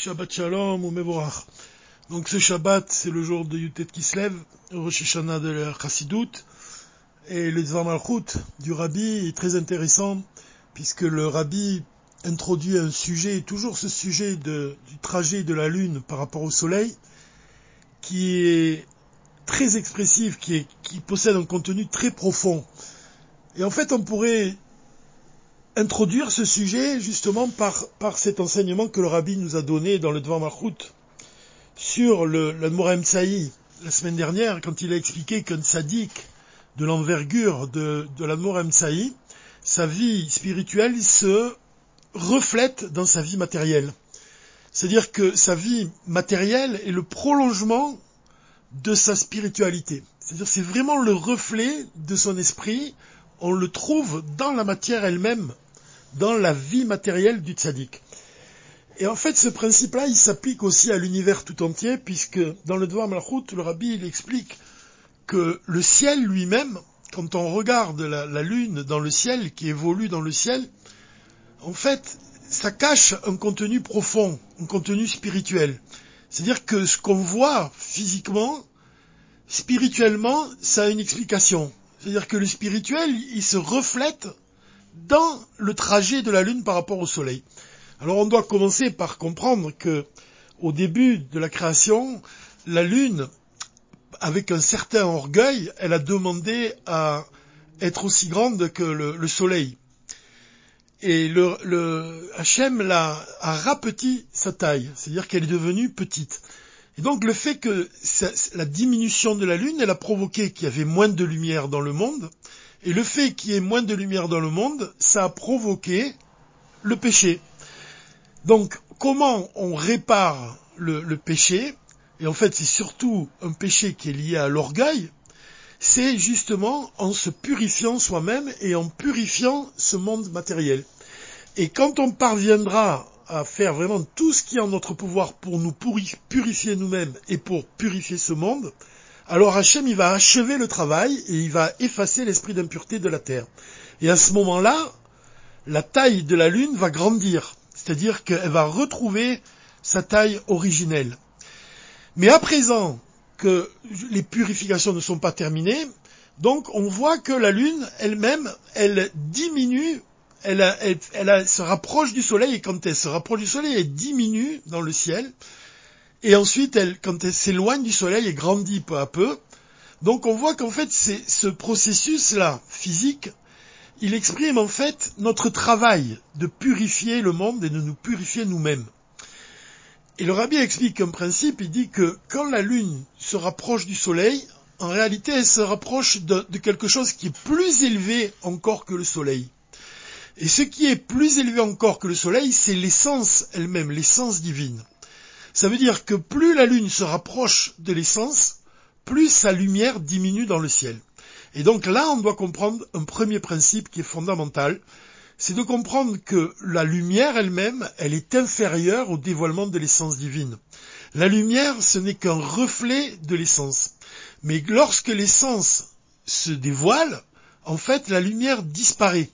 Shabbat Shalom ou Mevorach. Donc ce Shabbat, c'est le jour de Yutet Kislev, Rosh Hashanah de la et le Dvar Malchut du Rabbi est très intéressant, puisque le Rabbi introduit un sujet, toujours ce sujet du trajet de la Lune par rapport au Soleil, qui est très expressif, qui, qui possède un contenu très profond. Et en fait, on pourrait introduire ce sujet justement par, cet enseignement que le rabbi nous a donné dans le Dvar Malchut sur le, le Morem la semaine dernière quand il a expliqué qu'un sadique de l'envergure de, de la Morem sa vie spirituelle se reflète dans sa vie matérielle. C'est-à-dire que sa vie matérielle est le prolongement de sa spiritualité. C'est-à-dire c'est vraiment le reflet de son esprit on le trouve dans la matière elle-même, dans la vie matérielle du tzaddik. Et en fait, ce principe-là, il s'applique aussi à l'univers tout entier, puisque dans le Dvar Malchut, le Rabbi, explique que le ciel lui-même, quand on regarde la, la, lune dans le ciel, qui évolue dans le ciel, en fait, ça cache un contenu profond, un contenu spirituel. C'est-à-dire que ce qu'on voit physiquement, spirituellement, ça a une explication. C'est-à-dire que le spirituel, il se reflète dans le trajet de la Lune par rapport au Soleil. Alors on doit commencer par comprendre que au début de la création, la Lune, avec un certain orgueil, elle a demandé à être aussi grande que le, le Soleil. Et le, le Hachem l'a, a rapetit sa taille, c'est-à-dire qu'elle est devenue petite. Et donc le fait que la diminution de la Lune, elle a provoqué qu'il y avait moins de lumière dans le monde, et le fait qu'il y ait moins de lumière dans le monde, ça a provoqué le péché. Donc comment on répare le, péché, et en fait c'est surtout un péché qui est lié à l'orgueil, c'est justement en se purifiant soi-même et en purifiant ce monde matériel. Et quand on parviendra à faire vraiment tout ce qui est en notre pouvoir pour nous purifier nous-mêmes et pour purifier ce monde, alors Hachem, il va achever le travail et il va effacer l'esprit d'impureté de la terre. Et à ce moment-là, la taille de la lune va grandir. C'est-à-dire qu'elle va retrouver sa taille originelle. Mais à présent que les purifications ne sont pas terminées, donc on voit que la lune elle-même, elle diminue elle, se rapproche du soleil et quand elle se rapproche du soleil, elle diminue dans le ciel. Et ensuite, elle, quand elle s'éloigne du soleil, elle grandit peu à peu. Donc on voit qu'en fait, ce processus-là, physique, il exprime en fait notre travail de purifier le monde et de nous purifier nous-mêmes. Et le rabbi explique un principe, il dit que quand la lune se rapproche du soleil, en réalité, elle se rapproche de quelque chose qui est plus élevé encore que le soleil. Et ce qui est plus élevé encore que le soleil, c'est l'essence elle-même, l'essence divine. Ça veut dire que plus la lune se rapproche de l'essence, plus sa lumière diminue dans le ciel. Et donc là, on doit comprendre un premier principe qui est fondamental, c'est de comprendre que la lumière elle-même, elle est inférieure au dévoilement de l'essence divine. La lumière, ce n'est qu'un reflet de l'essence. Mais lorsque l'essence se dévoile, en fait, la lumière disparaît.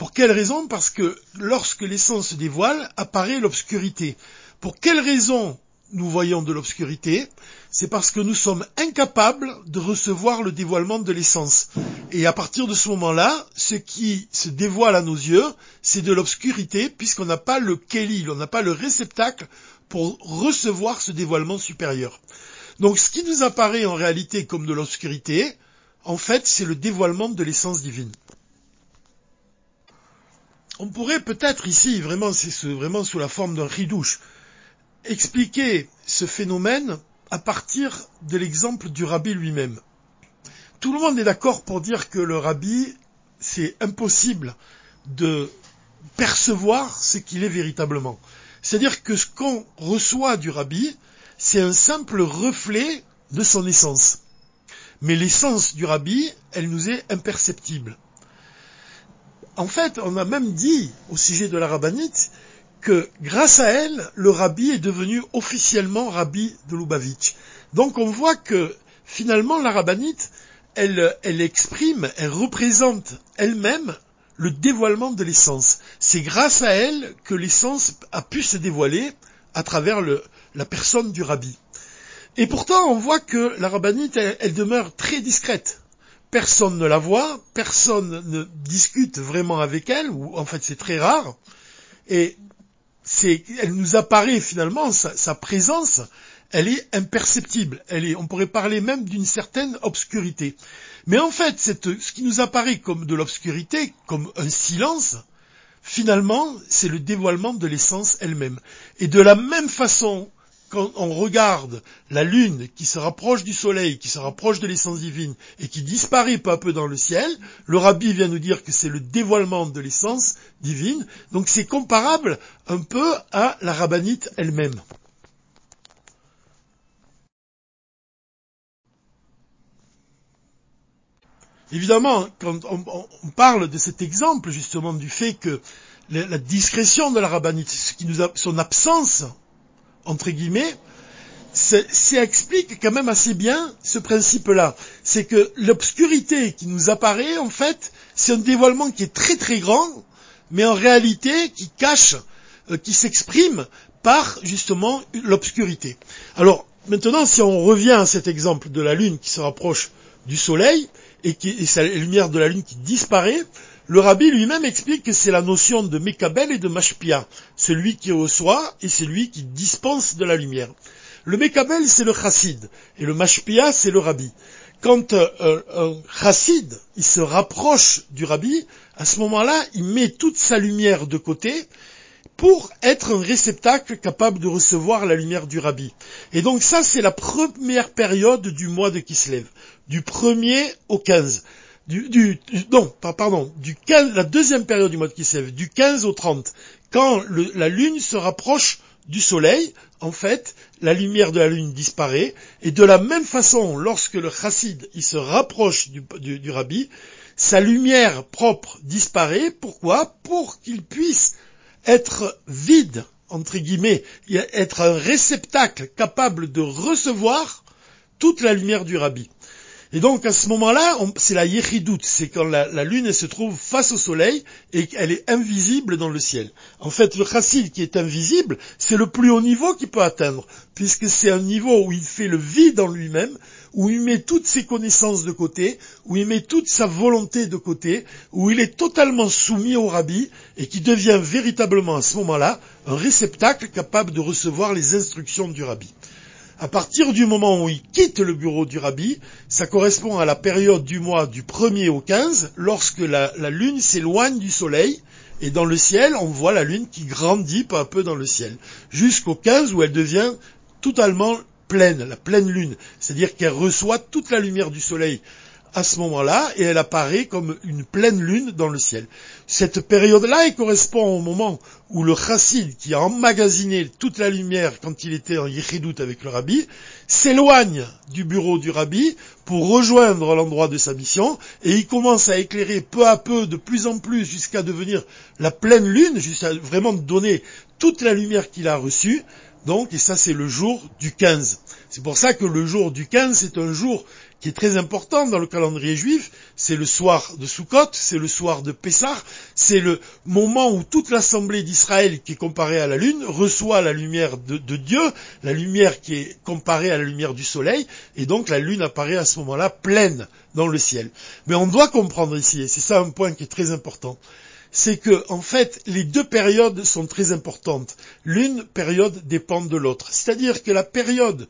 Pour quelle raison? Parce que lorsque l'essence se dévoile, apparaît l'obscurité. Pour quelle raison nous voyons de l'obscurité? C'est parce que nous sommes incapables de recevoir le dévoilement de l'essence. Et à partir de ce moment-là, ce qui se dévoile à nos yeux, c'est de l'obscurité, puisqu'on n'a pas le kélil, on n'a pas le réceptacle pour recevoir ce dévoilement supérieur. Donc ce qui nous apparaît en réalité comme de l'obscurité, en fait, c'est le dévoilement de l'essence divine. On pourrait peut-être ici, vraiment, c'est vraiment sous la forme d'un ridouche, expliquer ce phénomène à partir de l'exemple du rabbi lui-même. Tout le monde est d'accord pour dire que le rabbi, c'est impossible de percevoir ce qu'il est véritablement. C'est-à-dire que ce qu'on reçoit du rabbi, c'est un simple reflet de son essence. Mais l'essence du rabbi, elle nous est imperceptible en fait, on a même dit au sujet de la rabbinite que grâce à elle, le rabbi est devenu officiellement rabbi de Lubavitch. Donc on voit que finalement la rabbinite, elle, elle exprime, elle représente elle-même le dévoilement de l'essence. C'est grâce à elle que l'essence a pu se dévoiler à travers la personne du rabbi. Et pourtant, on voit que la rabbinite, elle, demeure très discrète. Personne ne la voit, personne ne discute vraiment avec elle, ou en fait c'est très rare. Et c'est, elle nous apparaît finalement, sa, présence, elle est imperceptible. Elle est, on pourrait parler même d'une certaine obscurité. Mais en fait, ce qui nous apparaît comme de l'obscurité, comme un silence, finalement, c'est le dévoilement de l'essence elle-même. Et de la même façon quand on regarde la lune qui se rapproche du soleil, qui se rapproche de l'essence divine et qui disparaît peu à peu dans le ciel, le rabbi vient nous dire que c'est le dévoilement de l'essence divine, donc c'est comparable un peu à la rabbinite elle-même. Évidemment, quand on, parle de cet exemple justement du fait que la, discrétion de la rabbinite, ce qui nous a, son absence entre guillemets, ça explique quand même assez bien ce principe-là. C'est que l'obscurité qui nous apparaît, en fait, c'est un dévoilement qui est très très grand, mais en réalité qui cache, euh, qui s'exprime par justement l'obscurité. Alors maintenant, si on revient à cet exemple de la Lune qui se rapproche du Soleil et, qui, la lumière de la Lune qui disparaît, le rabbi lui-même explique que c'est la notion de Mekabel et de Mashpia, celui qui reçoit et celui qui dispense de la lumière. Le Mekabel, c'est le chassid, et le Mashpia, c'est le rabbi. Quand euh, un chassid, il se rapproche du rabbi, à ce moment-là, il met toute sa lumière de côté, pour être un réceptacle capable de recevoir la lumière du rabbi. Et donc ça, c'est la première période du mois de Kislev, du 1er au 15 du, non, pardon, du 15, la deuxième période du mois de Kislev, du 15 au 30, quand la lune se rapproche du soleil, en fait, la lumière de la lune disparaît, et de la même façon, lorsque le chassid, il se rapproche du, du rabbi, sa lumière propre disparaît, pourquoi? Pour qu'il puisse être vide, entre guillemets, être un réceptacle capable de recevoir toute la lumière du rabbi. Et donc à ce moment-là, c'est la yéchidoute, c'est quand la, lune se trouve face au soleil et qu'elle est invisible dans le ciel. En fait, le chassid qui est invisible, c'est le plus haut niveau qu'il peut atteindre, puisque c'est un niveau où il fait le vide en lui-même, où il met toutes ses connaissances de côté, où il met toute sa volonté de côté, où il est totalement soumis au rabbi et qui devient véritablement à ce moment-là un réceptacle capable de recevoir les instructions du rabbi. À partir du moment où il quitte le bureau du rabbi, ça correspond à la période du mois du 1er au 15, lorsque la, lune s'éloigne du soleil, et dans le ciel, on voit la lune qui grandit peu à peu dans le ciel, jusqu'au 15 où elle devient totalement pleine, la pleine lune, c'est-à-dire qu'elle reçoit toute la lumière du soleil à ce moment-là et elle apparaît comme une pleine lune dans le ciel. Cette période-là, correspond au moment où le chassid, qui a emmagasiné toute la lumière quand il était en Yechidout avec le rabbi, s'éloigne du bureau du rabbi pour rejoindre l'endroit de sa mission et il commence à éclairer peu à peu de plus en plus jusqu'à devenir la pleine lune, jusqu'à vraiment donner toute la lumière qu'il a reçue. Donc, et ça c'est le jour du 15. C'est pour ça que le jour du 15, c'est un jour qui est très important dans le calendrier juif, c'est le soir de Sukkot, c'est le soir de Pessah, c'est le moment où toute l'assemblée d'Israël qui est comparée à la lune reçoit la lumière de, Dieu, la lumière qui est comparée à la lumière du soleil, et donc la lune apparaît à ce moment-là pleine dans le ciel. Mais on doit comprendre ici, et c'est ça un point qui est très important, c'est que en fait les deux périodes sont très importantes. L'une période dépend de l'autre. C'est-à-dire que la période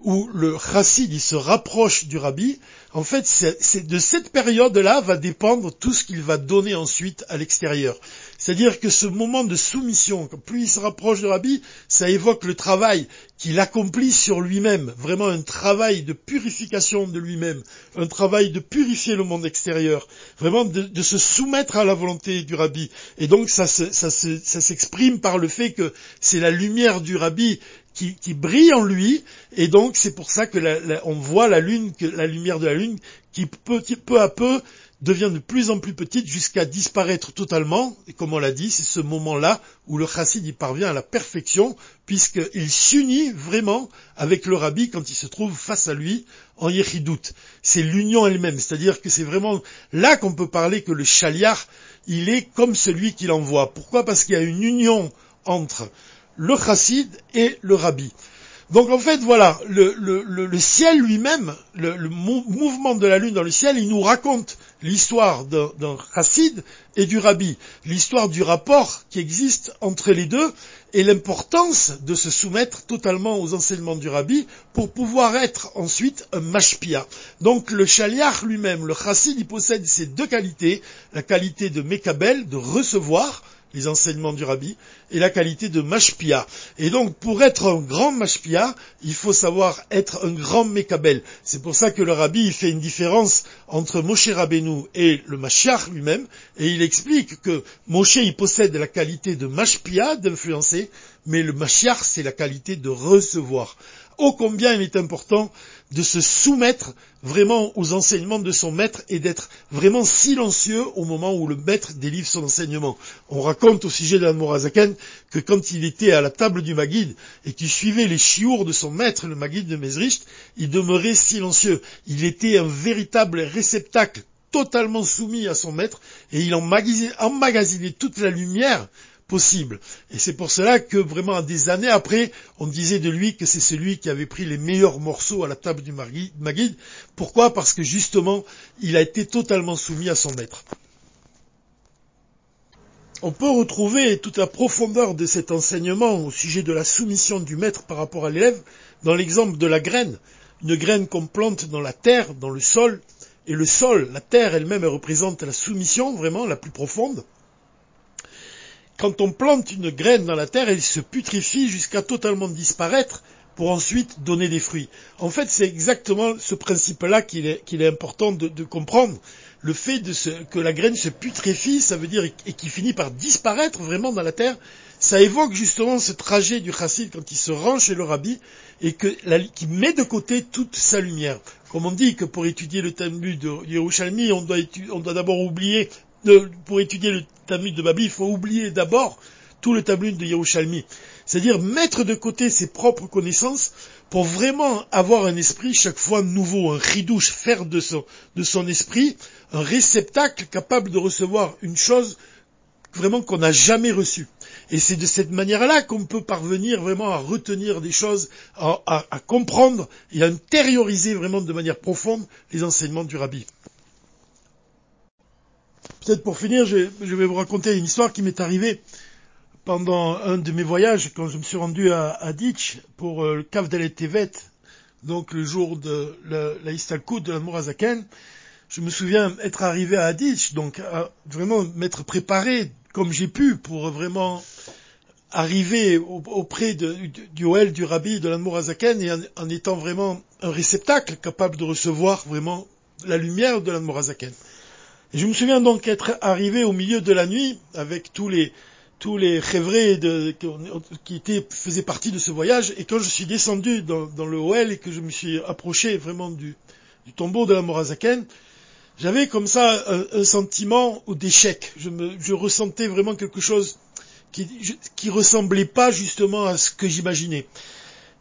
où le chassid il se rapproche du rabbi, en fait, c'est de cette période-là va dépendre tout ce qu'il va donner ensuite à l'extérieur. C'est-à-dire que ce moment de soumission, plus il se rapproche du rabbi, ça évoque le travail qu'il accomplit sur lui-même, vraiment un travail de purification de lui-même, un travail de purifier le monde extérieur, vraiment de, se soumettre à la volonté du rabbi. Et donc ça, s'exprime par le fait que c'est la lumière du rabbi qui, brille en lui, et donc c'est pour ça que on voit la lumière de la lune, qui peu, à peu devient de plus en plus petite jusqu'à disparaître totalement, et comme on l'a dit, c'est ce moment-là où le chassid y parvient à la perfection, puisqu'il s'unit vraiment avec le rabbi quand il se trouve face à lui en yéchidout. C'est l'union elle-même, c'est-à-dire que c'est vraiment là qu'on peut parler que le chaliar, il est comme celui qui l'envoie. Pourquoi? Parce qu'il y a une union entre le chassid et le rabbi. Donc en fait, voilà, le, ciel lui-même, le, mouvement de la lune dans le ciel, il nous raconte l'histoire d'un chassid et du rabbi, l'histoire du rapport qui existe entre les deux et l'importance de se soumettre totalement aux enseignements du rabbi pour pouvoir être ensuite un mashpia. Donc le shaliach lui-même, le chassid, il possède ces deux qualités, la qualité de mekabel, de recevoir, les enseignements du rabbi, et la qualité de mashpia. Et donc, pour être un grand mashpia, il faut savoir être un grand mekabel. C'est pour ça que le rabbi fait une différence entre Moshe Rabbeinu et le Mashiach lui-même, et il explique que Moshe, il possède la qualité de mashpia, d'influencer, mais le Mashiach, c'est la qualité de recevoir ô combien il est important de se soumettre vraiment aux enseignements de son maître et d'être vraiment silencieux au moment où le maître délivre son enseignement. On raconte au sujet de Morazaken que quand il était à la table du Maguide et qu'il suivait les chiours de son maître, le Maguide de Mesricht, il demeurait silencieux. Il était un véritable réceptacle totalement soumis à son maître et il emmagasinait toute la lumière possible. Et c'est pour cela que vraiment des années après, on disait de lui que c'est celui qui avait pris les meilleurs morceaux à la table du Maguide. Pourquoi? Parce que justement, il a été totalement soumis à son maître. On peut retrouver toute la profondeur de cet enseignement au sujet de la soumission du maître par rapport à l'élève dans l'exemple de la graine. Une graine qu'on plante dans la terre, dans le sol, et le sol, la terre elle-même, elle représente la soumission vraiment la plus profonde quand on plante une graine dans la terre, elle se putrifie jusqu'à totalement disparaître pour ensuite donner des fruits. En fait, c'est exactement ce principe-là qu'il est, important de, comprendre. Le fait que la graine se putréfie, ça veut dire et qui finit par disparaître vraiment dans la terre, ça évoque justement ce trajet du chassid quand il se rend chez le rabbi et qui met de côté toute sa lumière. Comme on dit que pour étudier le Talmud de Yerushalmi, on doit d'abord oublier pour étudier le Talmud de Babi, il faut oublier d'abord tout le Talmud de Yerushalmi. C'est-à-dire mettre de côté ses propres connaissances pour vraiment avoir un esprit chaque fois nouveau, un ridouche, faire de son, de son esprit un réceptacle capable de recevoir une chose vraiment qu'on n'a jamais reçue. Et c'est de cette manière-là qu'on peut parvenir vraiment à retenir des choses, à, à comprendre et à intérioriser vraiment de manière profonde les enseignements du rabbi. Peut-être pour finir, je, vais vous raconter une histoire qui m'est arrivée pendant un de mes voyages, quand je me suis rendu à, à pour euh, le Cave Tevet, donc le jour de la, la de la Mourazaken. Je me souviens être arrivé à Ditch, donc vraiment m'être préparé comme j'ai pu pour vraiment arriver auprès du du Rabbi, de l'Anmorazaken, et en, étant vraiment un réceptacle capable de recevoir vraiment la lumière de l'Anmorazaken je me souviens donc être arrivé au milieu de la nuit avec tous les tous les qui étaient, faisaient partie de ce voyage, et quand je suis descendu dans, le Hoel et que je me suis approché vraiment du, tombeau de la Morazaken, j'avais comme ça un, sentiment d'échec. Je, je ressentais vraiment quelque chose qui, qui ressemblait pas justement à ce que j'imaginais.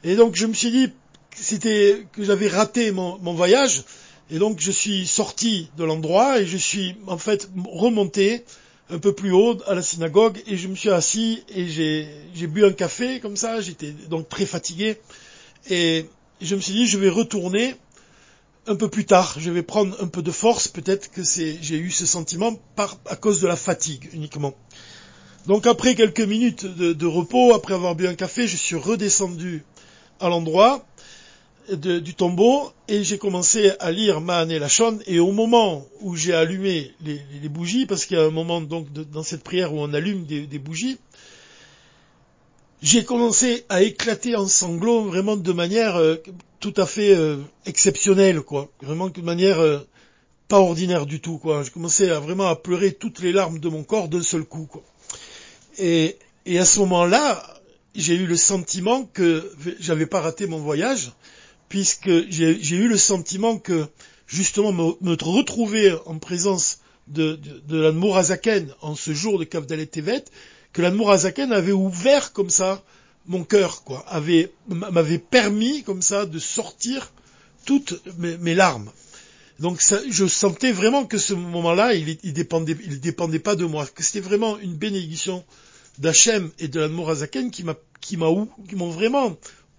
Et donc je me suis dit c'était que j'avais raté mon voyage, et donc je suis sorti de l'endroit et je suis en fait remonté un peu plus haut à la synagogue et je me suis assis et j'ai bu un café comme ça, j'étais donc très fatigué et je me suis dit je vais retourner un peu plus tard, je vais prendre un peu de force, peut-être que j'ai eu ce sentiment à cause de la fatigue uniquement. Donc après quelques minutes de repos, après avoir bu un café, je suis redescendu à l'endroit du tombeau et j'ai commencé à lire Maan et Lachon et au moment où j'ai allumé les, bougies, parce qu'il y a un moment donc dans cette prière où on allume des, bougies, j'ai commencé à éclater en sanglots vraiment de manière euh, tout à fait euh, exceptionnelle, quoi. Vraiment de manière euh, pas ordinaire du tout, quoi. J'ai commencé à vraiment à pleurer toutes les larmes de mon corps d'un seul coup, quoi. Et, et à ce moment-là, j'ai eu le sentiment que j'avais pas raté mon voyage, puisque j'ai eu le sentiment que justement me, retrouver en présence de, de, de en ce jour de Kavdalet Tevet, que l'Anmourazaken avait ouvert comme ça mon cœur, quoi, avait m'avait permis comme ça de sortir toutes mes, larmes. Donc je sentais vraiment que ce moment-là, il, dépendait, pas de moi, que c'était vraiment une bénédiction d'Hachem et de l'Admorazaken qui m'a, qui m'a, qui m'ont vraiment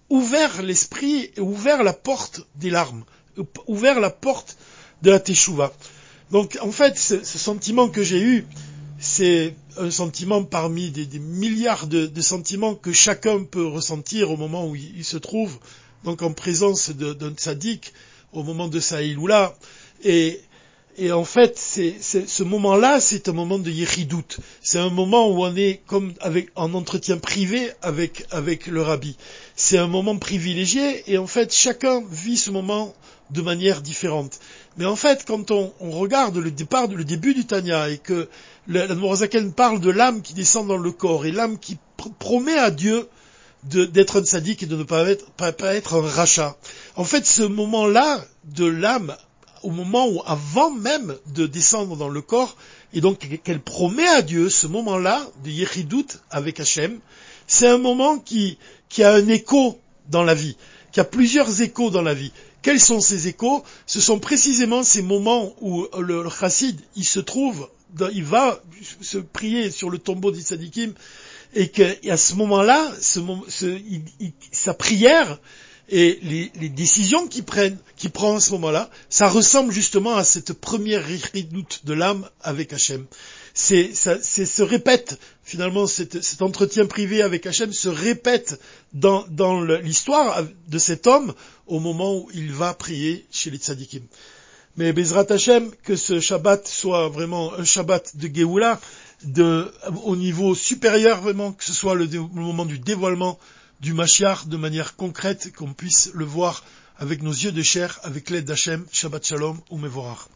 ouvert l'esprit et ouvert la porte des larmes, ouvert la porte de la Teshuvah. Donc, en fait, ce, sentiment que j'ai eu, c'est un sentiment parmi des, milliards de, sentiments que chacun peut ressentir au moment où il, se trouve, donc en présence d'un tzaddik, au moment de sa iloula. Et, et en fait, ce moment-là, c'est un moment de yéridoute. C'est un moment où on est comme avec, en entretien privé avec, avec le rabbi. C'est un moment privilégié et en fait, chacun vit ce moment de manière différente. Mais en fait, quand on, regarde le départ, le début du Tanya et que l'Admorazaken parle de l'âme qui descend dans le corps et l'âme qui promet à Dieu d'être un sadique et de ne pas être, pas être un rachat. En fait, ce moment-là de l'âme au moment où, avant même de descendre dans le corps, et donc qu'elle promet à Dieu ce moment-là de Yeridout avec Hachem, c'est un moment qui, a un écho dans la vie, qui a plusieurs échos dans la vie. Quels sont ces échos? Ce sont précisément ces moments où le, chassid, il se trouve, il va se prier sur le tombeau d'Issadikim, et qu'à ce moment-là, sa prière, et les, décisions qu'il prend à ce moment-là, ça ressemble justement à cette première ridoute de l'âme avec Hachem. C'est, ça, se répète finalement cet, entretien privé avec Hachem se répète dans, l'histoire de cet homme au moment où il va prier chez les tzadikim. Mais Bezrat Hachem, que ce Shabbat soit vraiment un Shabbat de Géoula, au niveau supérieur vraiment, que ce soit le moment du dévoilement du Mashiach de manière concrète, qu'on puisse le voir avec nos yeux de chair, avec l'aide d'Hachem, Shabbat Shalom ou Mevorach.